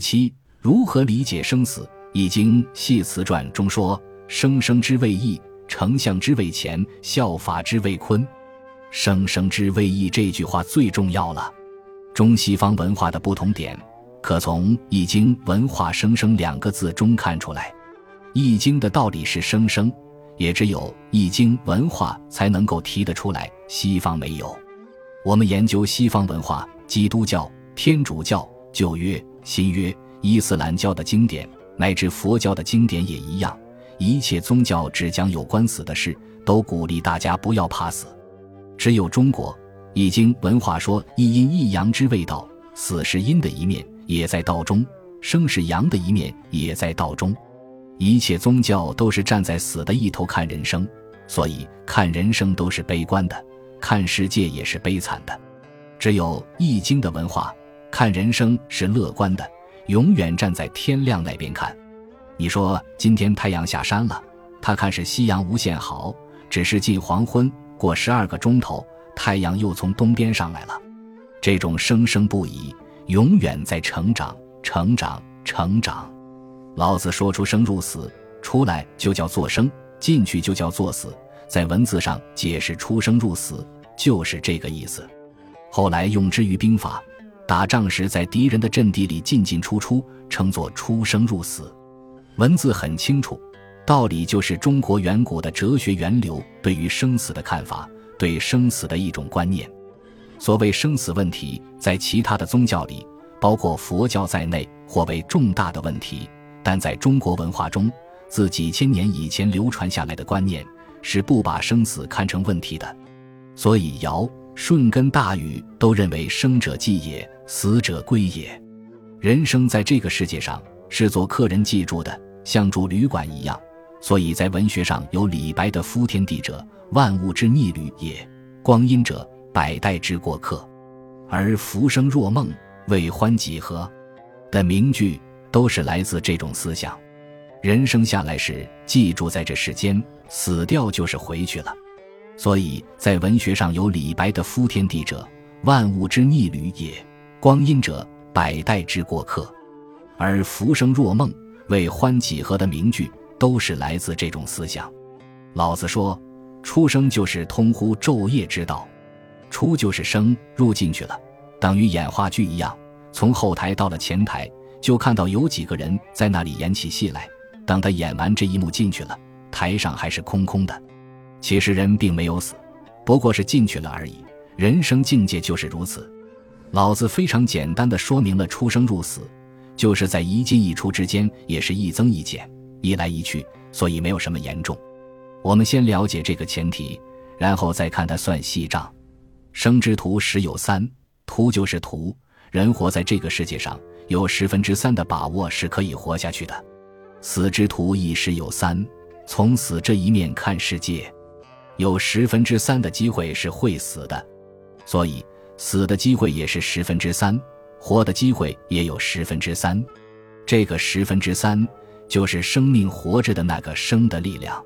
七，如何理解生死？《易经·系辞传》中说：“生生之谓易，丞相之谓乾，效法之谓坤。”“生生之谓易”这句话最重要了。中西方文化的不同点，可从《易经》文化“生生”两个字中看出来。《易经》的道理是生生，也只有《易经》文化才能够提得出来，西方没有。我们研究西方文化，基督教、天主教、旧约、新约、伊斯兰教的经典，乃至佛教的经典也一样。一切宗教只讲有关死的事，都鼓励大家不要怕死。只有中国《易经》文化说：“一阴一阳之谓道，死是阴的一面，也在道中；生是阳的一面，也在道中。”一切宗教都是站在死的一头看人生，所以看人生都是悲观的。看世界也是悲惨的，只有《易经》的文化看人生是乐观的，永远站在天亮那边看。你说今天太阳下山了，他看是夕阳无限好，只是近黄昏，过十二个钟头，太阳又从东边上来了。这种生生不已，永远在成长，成长，成长。老子说出生入死，出来就叫做生，进去就叫做死。在文字上解释出生入死就是这个意思，后来用之于兵法，打仗时在敌人的阵地里进进出出，称作出生入死。文字很清楚，道理就是中国远古的哲学源流对于生死的看法，对生死的一种观念。所谓生死问题，在其他的宗教里，包括佛教在内，或为重大的问题，但在中国文化中，自几千年以前流传下来的观念。是不把生死看成问题的，所以尧舜跟大禹都认为生者祭也，死者归也。人生在这个世界上是做客人寄住的，像住旅馆一样。所以在文学上有李白的“夫天地者，万物之逆旅也；光阴者，百代之过客。而浮生若梦，为欢几何？”的名句都是来自这种思想。人生下来时，寄住在这世间。死掉就是回去了，所以在文学上有李白的“夫天地者，万物之逆旅也；光阴者，百代之过客。”而“浮生若梦，为欢几何”的名句，都是来自这种思想。老子说：“出生就是通乎昼夜之道，出就是生入进去了，等于演话剧一样，从后台到了前台，就看到有几个人在那里演起戏来。等他演完这一幕进去了。”台上还是空空的，其实人并没有死，不过是进去了而已。人生境界就是如此。老子非常简单的说明了出生入死，就是在一进一出之间，也是一增一减，一来一去，所以没有什么严重。我们先了解这个前提，然后再看他算细账。生之徒十有三，徒就是徒。人活在这个世界上，有十分之三的把握是可以活下去的。死之徒亦十有三。从死这一面看世界，有十分之三的机会是会死的，所以死的机会也是十分之三，活的机会也有十分之三。这个十分之三就是生命活着的那个生的力量。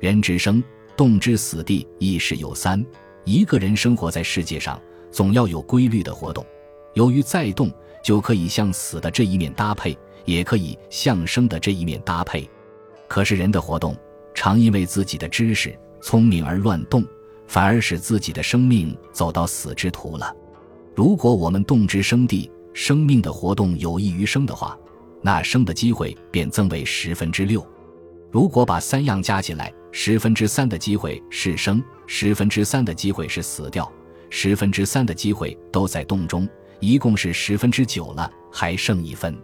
人之生，动之死地亦是有三。一个人生活在世界上，总要有规律的活动。由于再动，就可以向死的这一面搭配，也可以向生的这一面搭配。可是人的活动常因为自己的知识聪明而乱动，反而使自己的生命走到死之途了。如果我们动之生地，生命的活动有益于生的话，那生的机会便增为十分之六。如果把三样加起来，十分之三的机会是生，十分之三的机会是死掉，十分之三的机会都在动中，一共是十分之九了，还剩一分，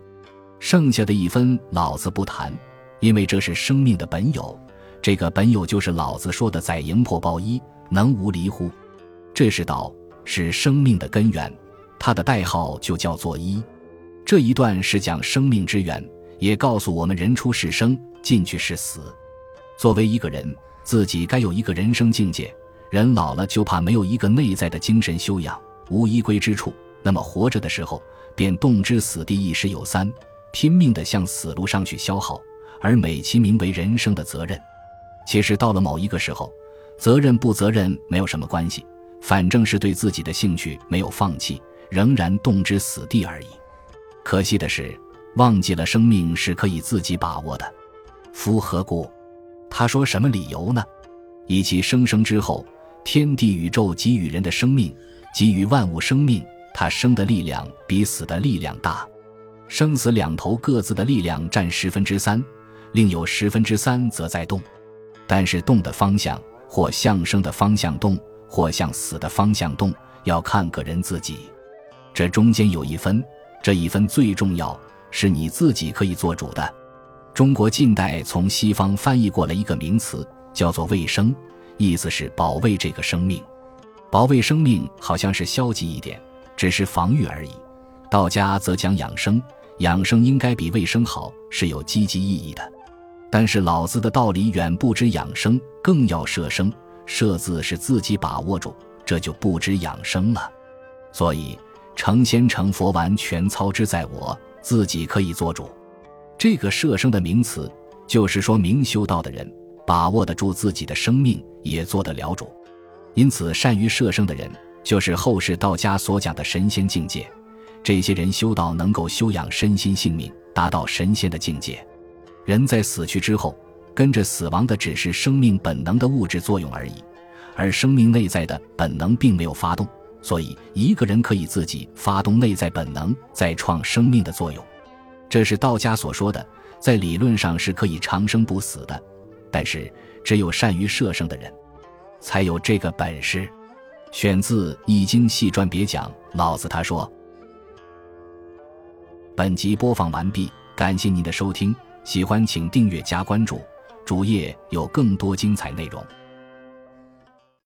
剩下的一分老子不谈。因为这是生命的本有，这个本有就是老子说的“在营破抱一，能无离乎？”这是道，是生命的根源，它的代号就叫做一。这一段是讲生命之源，也告诉我们人出是生，进去是死。作为一个人，自己该有一个人生境界。人老了就怕没有一个内在的精神修养，无依归之处。那么活着的时候，便动之死地一时有三，拼命的向死路上去消耗。而美其名为人生的责任，其实到了某一个时候，责任不责任没有什么关系，反正是对自己的兴趣没有放弃，仍然动之死地而已。可惜的是，忘记了生命是可以自己把握的。夫何故？他说什么理由呢？以其生生之后，天地宇宙给予人的生命，给予万物生命，他生的力量比死的力量大。生死两头各自的力量占十分之三，另有十分之三则在动。但是动的方向，或向生的方向动，或向死的方向动，要看个人自己。这中间有一分，这一分最重要，是你自己可以做主的。中国近代从西方翻译过来一个名词，叫做“卫生”，意思是保卫这个生命。保卫生命好像是消极一点，只是防御而已。道家则讲养生。养生应该比卫生好，是有积极意义的。但是老子的道理远不止养生，更要摄生。摄字是自己把握住，这就不止养生了。所以成仙成佛完全操之在我，自己可以做主。这个摄生的名词，就是说明修道的人把握得住自己的生命，也做得了主。因此，善于摄生的人，就是后世道家所讲的神仙境界。这些人修道能够修养身心性命，达到神仙的境界。人在死去之后，跟着死亡的只是生命本能的物质作用而已，而生命内在的本能并没有发动。所以，一个人可以自己发动内在本能，再创生命的作用。这是道家所说的，在理论上是可以长生不死的。但是，只有善于摄生的人，才有这个本事。选自《易经细传别讲》，老子他说。本集播放完毕，感谢您的收听，喜欢请订阅加关注，主页有更多精彩内容。